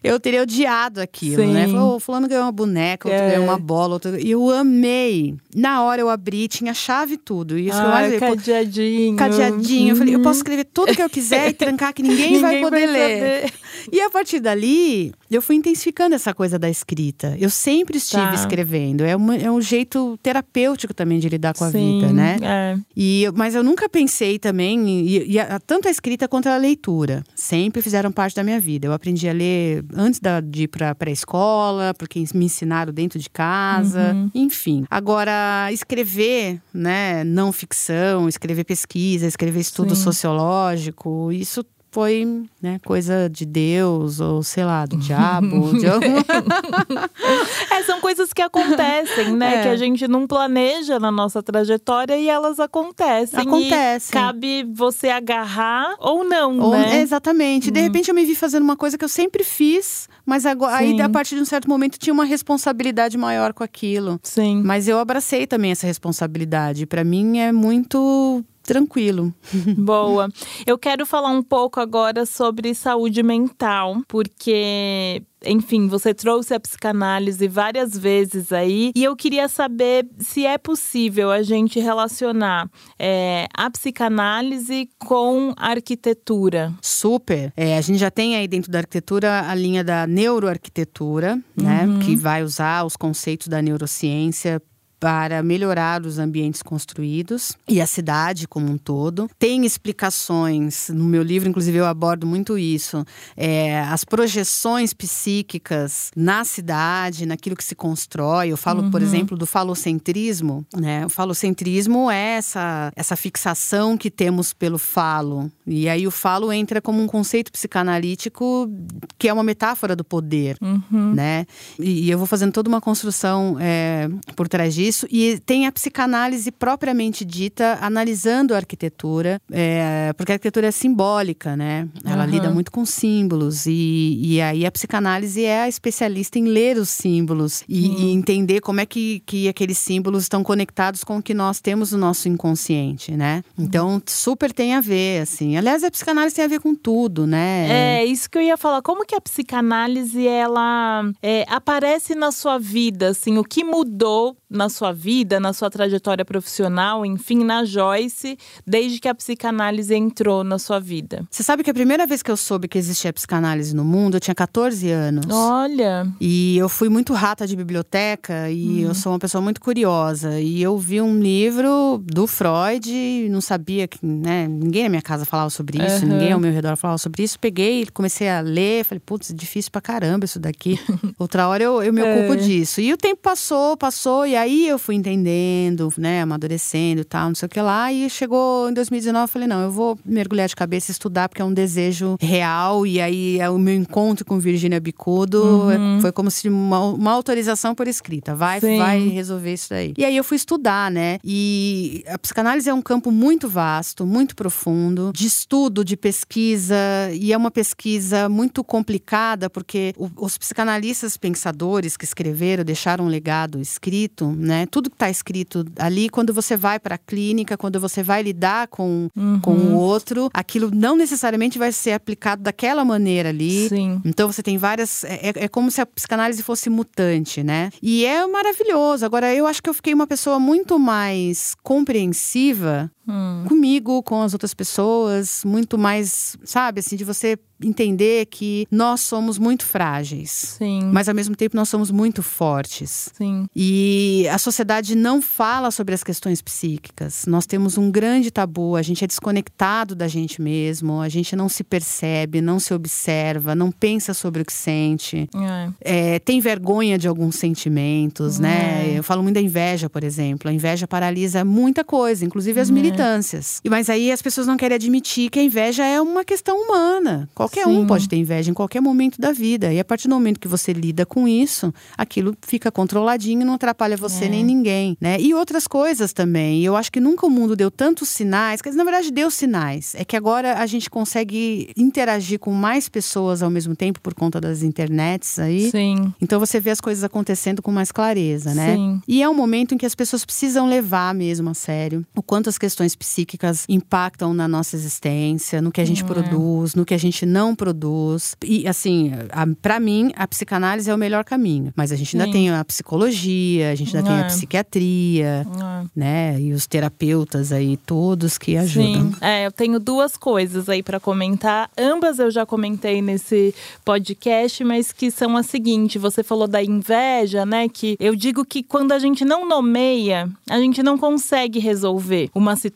eu teria odiado aquilo, Sim. né? Falou, "Ô, fulano ganhou uma boneca, outro É. ganhou uma bola, outro... e eu amei. Na hora eu abri, tinha chave e tudo. E isso que eu cadeadinho. cadeadinho. Eu falei, eu posso escrever tudo que eu quiser e trancar que ninguém, vai Ninguém poder vai ler. E a partir dali, eu fui intensificando essa coisa da escrita. Eu sempre estive Tá. escrevendo. É, uma- é um jeito terapêutico também de lidar com a Sim, vida, né? É. E, mas eu nunca pensei também, e, e a- tanto a escrita quanto a leitura, sempre fizeram parte da minha vida. Eu aprendi a ler antes da- de ir para pré-escola, porque me ensinaram dentro de casa, Uhum. enfim. Agora, escrever, né, não ficção, escrever pesquisa, escrever estudo Sim. sociológico, isso foi, né, coisa de Deus ou sei lá, do diabo, de algum... É, são coisas que acontecem, né? É. Que a gente não planeja na nossa trajetória e elas acontecem. Acontecem. Cabe você agarrar ou não, Ou- né? exatamente. De repente eu me vi fazendo uma coisa que eu sempre fiz, mas agora, aí a partir de um certo momento tinha uma responsabilidade maior com aquilo. Sim. Mas eu abracei também essa responsabilidade. Pra mim é muito tranquilo. Boa. Eu quero falar um pouco agora sobre saúde mental, porque. Enfim, você trouxe a psicanálise várias vezes aí, e eu queria saber se é possível a gente relacionar é, a psicanálise com a arquitetura. Super. É, a gente já tem aí dentro da arquitetura a linha da neuroarquitetura, né? Que vai usar os conceitos da neurociência para melhorar os ambientes construídos e a cidade como um todo. Tem explicações, no meu livro, inclusive, eu abordo muito isso. é, as projeções psíquicas na cidade, naquilo que se constrói. Eu falo, por exemplo, do falocentrismo. Né? O falocentrismo é essa, essa fixação que temos pelo falo. E aí o falo entra como um conceito psicanalítico que é uma metáfora do poder né? E, e eu vou fazendo toda uma construção é, por trás disso. E tem a psicanálise propriamente dita, analisando a arquitetura, é, porque a arquitetura é simbólica, né? Ela Aham. lida muito com símbolos. E, e aí a psicanálise é a especialista em ler os símbolos e, e entender como é que, que aqueles símbolos estão conectados com o que nós temos no nosso inconsciente, né? Então, super tem a ver, assim. Aliás, a psicanálise tem a ver com tudo, né? É, isso que eu ia falar. Como que a psicanálise ela é, aparece na sua vida, assim, o que mudou na sua vida, na sua trajetória profissional, enfim, na Joyce, desde que a psicanálise entrou na sua vida? Você sabe que a primeira vez que eu soube que existia psicanálise no mundo, eu tinha 14 anos. Olha! E eu fui muito rata de biblioteca e eu sou uma pessoa muito curiosa. E eu vi um livro do Freud, não sabia que, né, ninguém na minha casa falava sobre isso, Uhum. ninguém ao meu redor falava sobre isso. Peguei, comecei a ler, falei, putz, difícil pra caramba isso daqui. Outra hora eu, eu me ocupo É. disso. E o tempo passou, passou, e aí eu fui entendendo, né, amadurecendo e tal, não sei o que lá. E chegou em 2019, eu falei, não, eu vou mergulhar de cabeça e estudar, porque é um desejo real. E aí é o meu encontro com Virginia Bicudo é- foi como se uma, uma autorização por escrita. Vai, Sim. vai resolver isso daí. E aí eu fui estudar, né? E a psicanálise é um campo muito vasto, muito profundo, de estudo, de pesquisa, e é uma pesquisa muito complicada, porque os psicanalistas pensadores que escreveram, deixaram um legado escrito, né? Tudo que está escrito ali, quando você vai para a clínica, quando você vai lidar com, com o outro, aquilo não necessariamente vai ser aplicado daquela maneira ali. Sim. Então você tem várias. É, é- é como se a psicanálise fosse mutante, né? E é maravilhoso. Agora, eu acho que eu fiquei uma pessoa muito mais compreensiva Hum. comigo, com as outras pessoas, muito mais, sabe, assim, de você entender que nós somos muito frágeis. Sim. Mas ao mesmo tempo nós somos muito fortes. Sim. E a sociedade não fala sobre as questões psíquicas. Nós temos um grande tabu, a gente é desconectado da gente mesmo, a gente não se percebe, não se observa, não pensa sobre o que sente. É. É, tem vergonha de alguns sentimentos, né? É. Eu falo muito da inveja, por exemplo. A inveja paralisa muita coisa, inclusive as militâncias. E Mas aí as pessoas não querem admitir que a inveja é uma questão humana. Qualquer um Sim. pode ter inveja em qualquer momento da vida. E a partir do momento que você lida com isso, aquilo fica controladinho, não atrapalha você É. nem ninguém, né? E outras coisas também. Eu acho que nunca o mundo deu tantos sinais, dizer, na verdade deu sinais. É que agora a gente consegue interagir com mais pessoas ao mesmo tempo por conta das internets aí. Sim. Então você vê as coisas acontecendo com mais clareza, né? Sim. E é um momento em que as pessoas precisam levar mesmo a sério o quanto as questões psíquicas impactam na nossa existência, no que a gente produz, no que a gente não produz. E assim, para mim, a psicanálise é o melhor caminho. Mas a gente ainda Sim. tem a psicologia, a gente ainda tem É. a psiquiatria, É. né? E os terapeutas aí todos que ajudam. Sim, é, eu tenho duas coisas aí para comentar. Ambas eu já comentei nesse podcast, mas que são a seguinte: você falou da inveja, né? Que eu digo que quando a gente não nomeia, a gente não consegue resolver uma situação,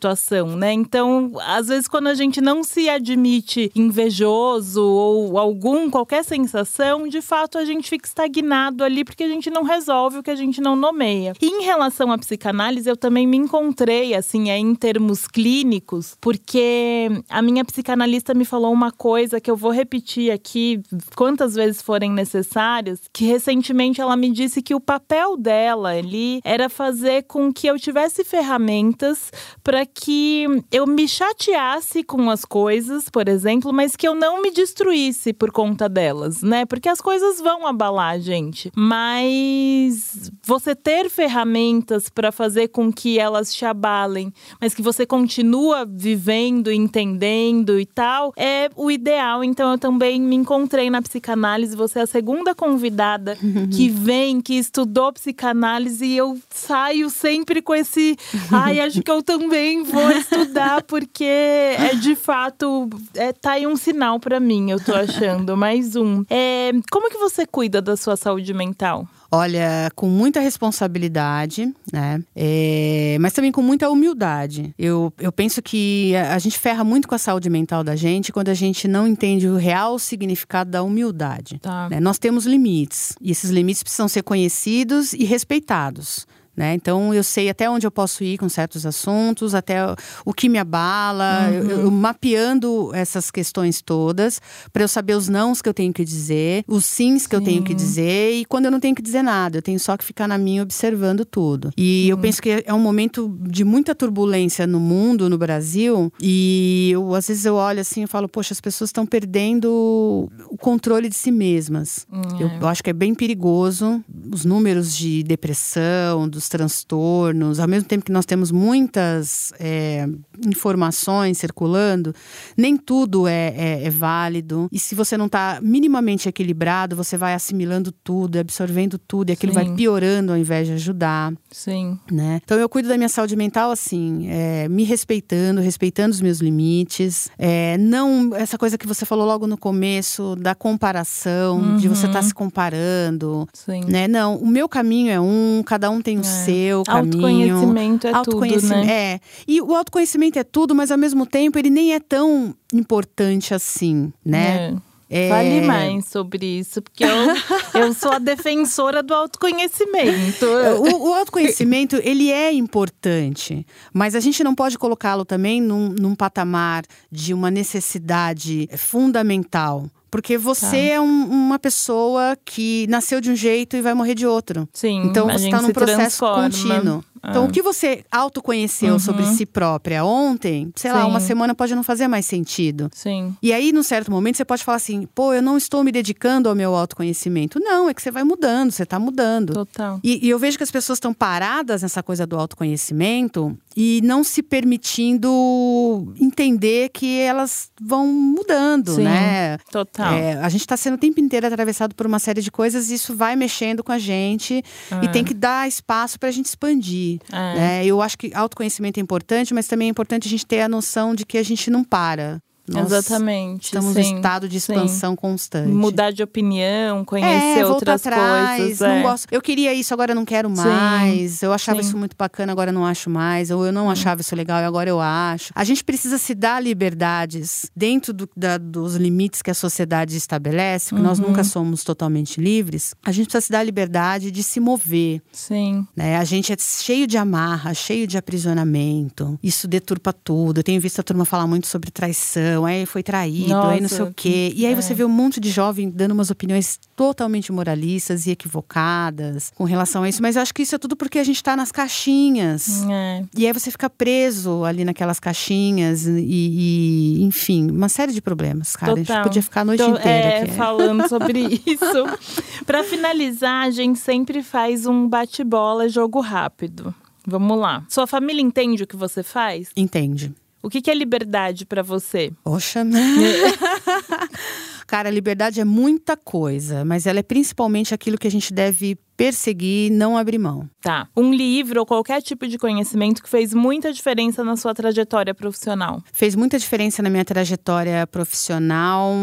né? Então, às vezes, quando a gente não se admite invejoso ou algum, qualquer sensação, de fato a gente fica estagnado ali porque a gente não resolve o que a gente não nomeia. E em relação à psicanálise, eu também me encontrei, assim, é, em termos clínicos, porque a minha psicanalista me falou uma coisa que eu vou repetir aqui quantas vezes forem necessárias, que recentemente ela me disse que o papel dela ali era fazer com que eu tivesse ferramentas para que eu me chateasse com as coisas, por exemplo, mas que eu não me destruísse por conta delas, né? Porque as coisas vão abalar a gente. Mas você ter ferramentas para fazer com que elas te abalem, mas que você continua vivendo, entendendo e tal, é o ideal. Então eu também me encontrei na psicanálise. Você é a segunda convidada que vem, que estudou psicanálise, e eu saio sempre com esse. Ai, acho que eu também vou estudar, porque é de fato. É, tá aí um sinal para mim, eu tô achando. Mais um. É, como que você cuida da sua saúde mental? Olha, com muita responsabilidade, né? É, mas também com muita humildade. Eu, eu penso que a, a gente ferra muito com a saúde mental da gente quando a gente não entende o real significado da humildade. Tá. né? Nós temos limites e esses limites precisam ser conhecidos e respeitados. Né? Então eu sei até onde eu posso ir com certos assuntos, até o- que me abala, eu, eu mapeando essas questões todas para eu saber os nãos que eu tenho que dizer, os sims que eu tenho que dizer e quando eu não tenho que dizer nada, eu tenho só que ficar na minha observando tudo. E eu penso que é um momento de muita turbulência no mundo, no Brasil, e eu, às vezes eu olho assim e falo, poxa, as pessoas estão perdendo o controle de si mesmas. Eu, eu acho que é bem perigoso os números de depressão, dos transtornos, ao mesmo tempo que nós temos muitas é, informações circulando, nem tudo é, é, é válido. E se você não está minimamente equilibrado, você vai assimilando tudo, absorvendo tudo, e aquilo Sim. vai piorando ao invés de ajudar. Sim. Né? Então eu cuido da minha saúde mental assim, é, me respeitando, respeitando os meus limites. É, não essa coisa que você falou logo no começo da comparação, uhum. de você estar tá se comparando. Sim. Né? Não, o meu caminho é um, cada um tem o é. Seu caminho. Autoconhecimento é autoconhecimento, tudo, né? É. E o autoconhecimento é tudo, mas ao mesmo tempo ele nem é tão importante assim, né? É. É... Fale mais sobre isso, porque eu, eu sou a defensora do autoconhecimento. O, o, autoconhecimento, ele é importante, mas a gente não pode colocá-lo também num, num patamar de uma necessidade fundamental. Porque você tá. é um, uma pessoa que nasceu de um jeito e vai morrer de outro. Sim. Então você está num processo transforma. contínuo. Então, o que você autoconheceu uhum. sobre si própria ontem, sei Sim. lá, uma semana pode não fazer mais sentido. Sim. E aí, num certo momento, você pode falar assim: pô, eu não estou me dedicando ao meu autoconhecimento. Não, é que você vai mudando, você está mudando. Total. E, e eu vejo que as pessoas estão paradas nessa coisa do autoconhecimento e não se permitindo entender que elas vão mudando, Sim, né? Total. É, a gente está sendo o tempo inteiro atravessado por uma série de coisas e isso vai mexendo com a gente e tem que dar espaço para a gente expandir. É. Né? Eu acho que autoconhecimento é importante, mas também é importante a gente ter a noção de que a gente não para. Nós Exatamente. Estamos sim, em estado de expansão sim. constante. Mudar de opinião, conhecer é, outras atrás, coisas. Não é. gosto. Eu queria isso, agora não quero mais. Sim, eu achava isso muito bacana, agora não acho mais. Ou eu não achava isso legal e agora eu acho. A gente precisa se dar liberdades dentro do, da, dos limites que a sociedade estabelece, porque uhum. nós nunca somos totalmente livres. A gente precisa se dar liberdade de se mover. Sim. Né? A gente é cheio de amarra, cheio de aprisionamento. Isso deturpa tudo. Eu tenho visto a turma falar muito sobre traição aí foi traído, Nossa, aí não sei o quê. E aí é. você vê um monte de jovem dando umas opiniões totalmente moralistas e equivocadas com relação a isso. Mas eu acho que isso é tudo porque a gente tá nas caixinhas. É. E aí você fica preso ali naquelas caixinhas e, e enfim, uma série de problemas, cara. Total. A gente podia ficar a noite então, inteira. É, aqui. falando sobre isso. Para finalizar, a gente sempre faz um bate-bola, jogo rápido. Vamos lá. Sua família entende o que você faz? Entende. O que, que é liberdade para você? Poxa. Cara, liberdade é muita coisa, mas ela é principalmente aquilo que a gente deve perseguir, não abrir mão. Tá. Um livro ou qualquer tipo de conhecimento que fez muita diferença na sua trajetória profissional. Fez muita diferença na minha trajetória profissional.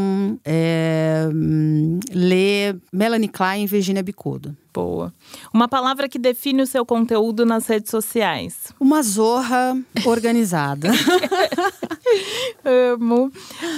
É, ler Melanie Klein e Virginia Bicudo. Boa. Uma palavra que define o seu conteúdo nas redes sociais. Uma zorra organizada. Amo.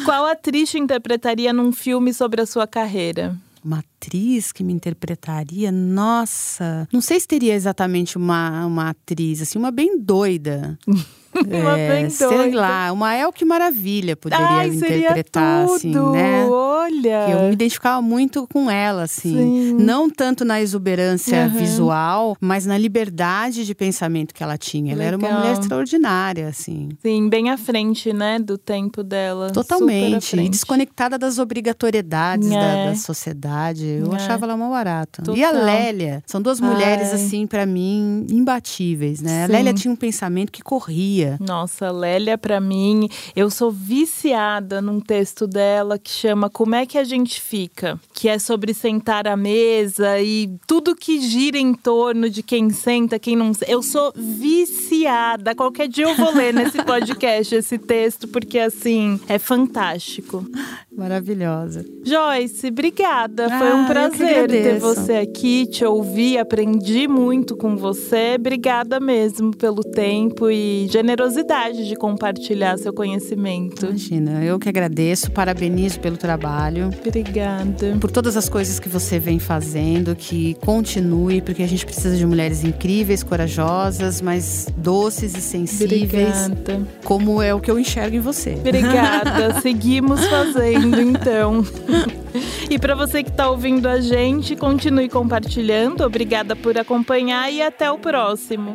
Qual atriz te interpretaria num filme sobre a sua carreira? Uma atriz que me interpretaria, nossa, não sei se teria exatamente uma, uma atriz, assim, uma bem doida. uma é, bem doida. Sei lá, uma El que Maravilha poderia Ai, interpretar, tudo. assim, né? Olha! Eu me identificava muito com ela, assim. Sim. Não tanto na exuberância uhum. visual, mas na liberdade de pensamento que ela tinha. Ela Legal. era uma mulher extraordinária, assim. Sim, bem à frente, né, do tempo dela. Totalmente. E desconectada das obrigatoriedades é. da, da, sociedade. Eu é. achava ela mal barata. Total. E a Lélia. São duas mulheres, Ai. assim, para mim, imbatíveis, né? Sim. A Lélia tinha um pensamento que corria. Nossa, Lélia, para mim, eu sou viciada num texto dela que chama Como é que a gente fica? Que é sobre sentar à mesa e tudo que gira em torno de quem senta, quem não. Eu sou viciada. Qualquer dia eu vou ler nesse podcast esse texto, porque assim, é fantástico. Maravilhosa. Joyce, obrigada. Ah, Foi um prazer ter você aqui, te ouvir, aprendi muito com você. Obrigada mesmo pelo tempo e generosidade de compartilhar seu conhecimento. Imagina, eu que agradeço, parabenizo pelo trabalho. Obrigada. Por todas as coisas que você vem fazendo, que continue, porque a gente precisa de mulheres incríveis, corajosas, mas doces e sensíveis. Obrigada. Como é o que eu enxergo em você. Obrigada. Seguimos fazendo então. E para você que está ouvindo a gente, continue compartilhando. Obrigada por acompanhar e até o próximo.